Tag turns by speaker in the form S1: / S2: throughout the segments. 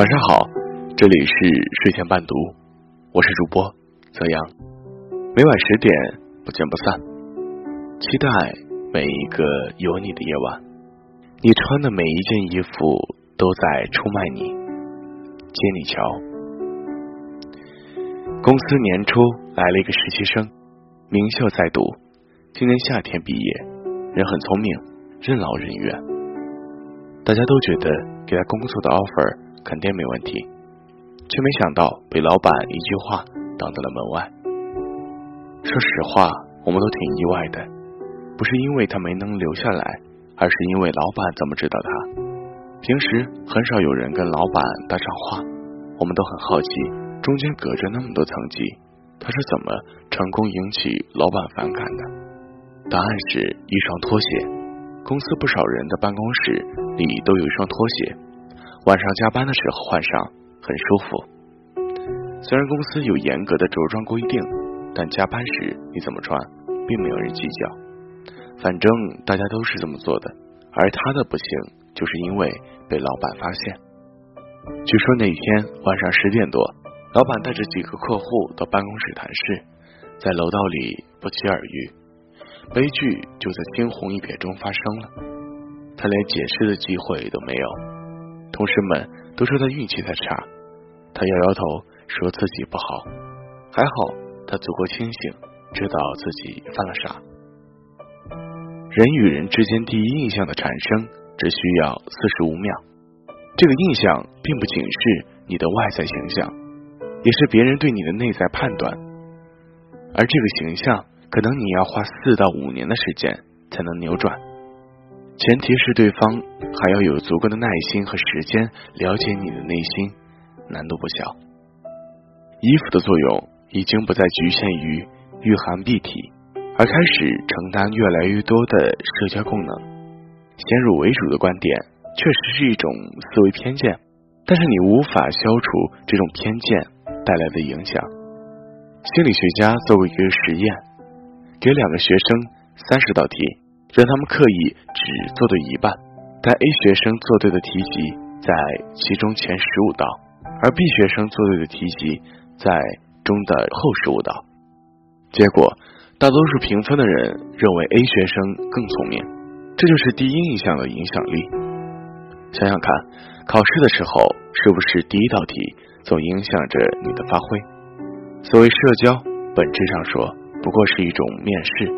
S1: 晚上好，这里是睡前伴读，我是主播泽阳，每晚十点不见不散，期待每一个有你的夜晚，你穿的每一件衣服都在出卖你，接你瞧。公司年初来了一个实习生，名校在读，今年夏天毕业，人很聪明，任劳任怨，大家都觉得给他工作的 offer。肯定没问题，却没想到被老板一句话挡在了门外。说实话，我们都挺意外的，不是因为他没能留下来，而是因为老板怎么知道他？平时很少有人跟老板搭上话，我们都很好奇，中间隔着那么多层级，他是怎么成功引起老板反感的？答案是一双拖鞋。公司不少人的办公室里都有一双拖鞋。晚上加班的时候换上很舒服。虽然公司有严格的着装规定，但加班时你怎么穿，并没有人计较。反正大家都是这么做的。而他的不幸，就是因为被老板发现。据说那天晚上十点多，老板带着几个客户到办公室谈事，在楼道里不期而遇，悲剧就在惊鸿一瞥中发生了。他连解释的机会都没有。同事们都说他运气太差，他摇摇头说自己不好，还好他足够清醒，知道自己犯了傻。人与人之间第一印象的产生只需要四十五秒，这个印象并不仅是你的外在形象，也是别人对你的内在判断，而这个形象可能你要花四到五年的时间才能扭转。前提是对方还要有足够的耐心和时间了解你的内心，难度不小。衣服的作用已经不再局限于御寒蔽体，而开始承担越来越多的社交功能。先入为主的观点确实是一种思维偏见，但是你无法消除这种偏见带来的影响。心理学家做过一个实验，给两个学生三十道题。让他们刻意只做对一半，但 A 学生做对的题集在其中前十五道，而 B 学生做对的题集在中的后十五道。结果，大多数评分的人认为 A 学生更聪明，这就是第一印象的影响力。想想看，考试的时候是不是第一道题总影响着你的发挥？所谓社交，本质上说不过是一种面试，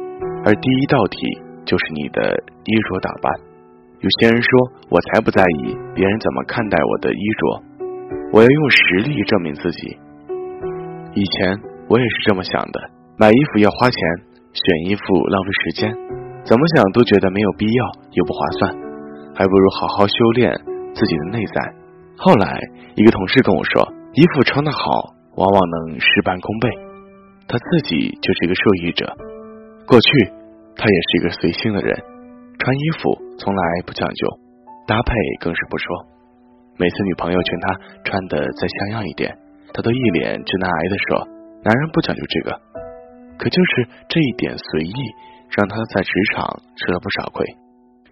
S1: 而第一道题。就是你的衣着打扮。有些人说，我才不在意别人怎么看待我的衣着，我要用实力证明自己。以前我也是这么想的，买衣服要花钱，选衣服浪费时间，怎么想都觉得没有必要又不划算，还不如好好修炼自己的内在。后来一个同事跟我说，衣服穿得好，往往能事半功倍。他自己就是一个受益者。过去。他也是一个随性的人，穿衣服从来不讲究，搭配更是不说。每次女朋友劝他穿的再像样一点，他都一脸直男癌的说：“男人不讲究这个。”可就是这一点随意，让他在职场吃了不少亏。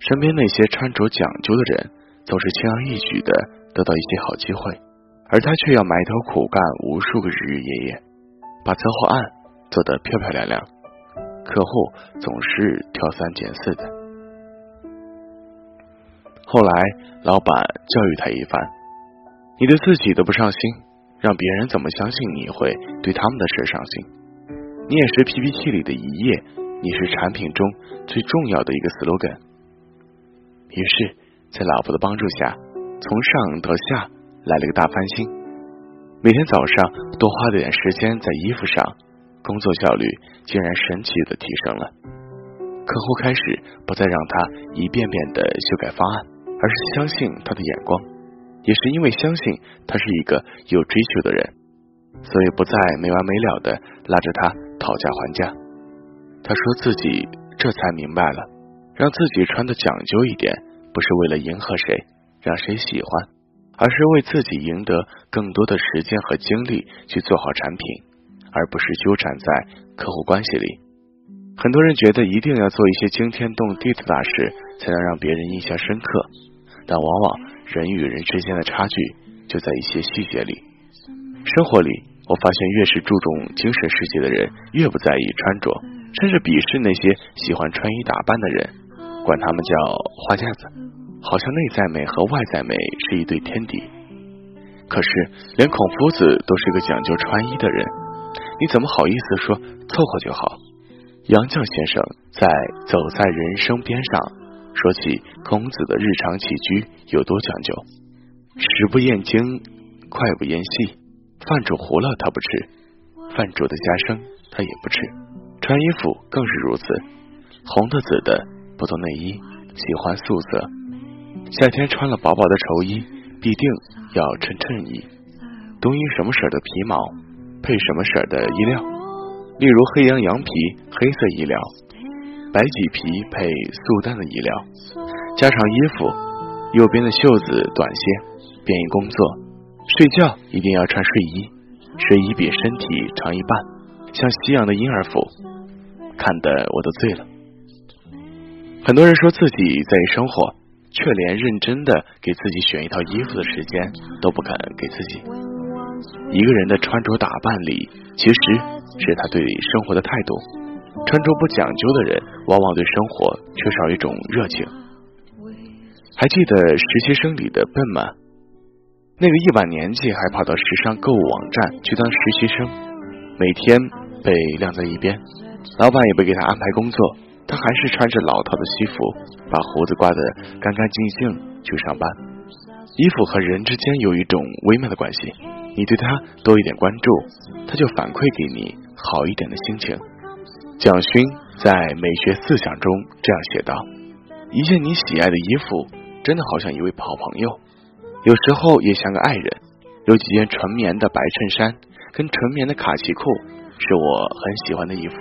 S1: 身边那些穿着讲究的人，总是轻而易举的得到一些好机会，而他却要埋头苦干无数个日日夜夜，把策划案做得漂漂亮亮。客户总是挑三拣四的。后来，老板教育他一番：“你对自己都不上心，让别人怎么相信你会对他们的事上心？你也是 PPT 里的一页，你是产品中最重要的一个 slogan。”于是，在老婆的帮助下，从上到下来了个大翻新。每天早上多花点时间在衣服上。工作效率竟然神奇的提升了，客户开始不再让他一遍遍的修改方案，而是相信他的眼光，也是因为相信他是一个有追求的人，所以不再没完没了的拉着他讨价还价。他说自己这才明白了，让自己穿的讲究一点，不是为了迎合谁，让谁喜欢，而是为自己赢得更多的时间和精力去做好产品。而不是纠缠在客户关系里。很多人觉得一定要做一些惊天动地的大事，才能让别人印象深刻。但往往人与人之间的差距就在一些细节里。生活里，我发现越是注重精神世界的人，越不在意穿着，甚至鄙视那些喜欢穿衣打扮的人，管他们叫花架子，好像内在美和外在美是一对天敌。可是，连孔夫子都是个讲究穿衣的人，你怎么好意思说凑合就好？杨绛先生在《走在人生边上》说起孔子的日常起居有多讲究：食不厌精，脍不厌细，饭煮糊了他不吃，饭煮的加生他也不吃。穿衣服更是如此，红的紫的不做内衣，喜欢素色。夏天穿了薄薄的绸衣，必定要衬衬衣。冬衣什么色的皮毛，配什么色的衣料。例如黑羊羊皮黑色衣料，白麂皮配素淡的衣料。加上衣服，右边的袖子短些，便于工作。睡觉一定要穿睡衣，睡衣比身体长一半，像西洋的婴儿服，看得我都醉了。很多人说自己在意生活，却连认真的给自己选一套衣服的时间都不肯给自己。一个人的穿着打扮里，其实。是他对生活的态度。穿着不讲究的人，往往对生活缺少一种热情。还记得实习生里的笨吗？那个一把年纪还跑到时尚购物网站去当实习生，每天被晾在一边，老板也不给他安排工作，他还是穿着老套的西服，把胡子刮得干干净净去上班。衣服和人之间有一种微妙的关系，你对他多一点关注。他就反馈给你好一点的心情。蒋勋在《美学思想》中这样写道：“一件你喜爱的衣服，真的好像一位好朋友，有时候也像个爱人。有几件纯棉的白衬衫跟纯棉的卡其裤，是我很喜欢的衣服，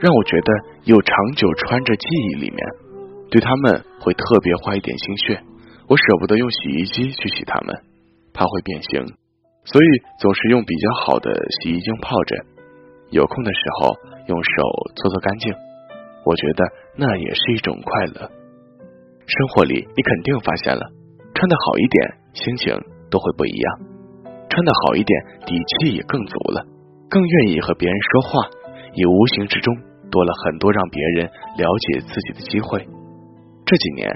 S1: 让我觉得有长久穿着记忆里面，对他们会特别花一点心血。我舍不得用洗衣机去洗它们，怕会变形。”所以总是用比较好的洗衣精泡着，有空的时候用手搓搓干净。我觉得那也是一种快乐。生活里你肯定发现了，穿的好一点，心情都会不一样；穿的好一点，底气也更足了，更愿意和别人说话，也无形之中多了很多让别人了解自己的机会。这几年，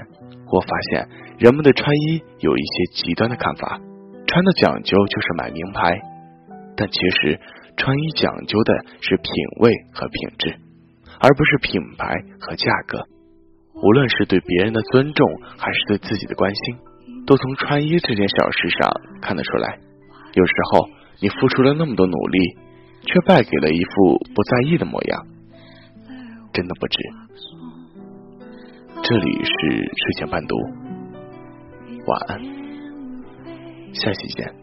S1: 我发现人们对穿衣有一些极端的看法。穿的讲究就是买名牌，但其实穿衣讲究的是品味和品质，而不是品牌和价格。无论是对别人的尊重，还是对自己的关心，都从穿衣这件小事上看得出来。有时候你付出了那么多努力，却败给了一副不在意的模样，真的不值。这里是睡前伴读，晚安。下期见。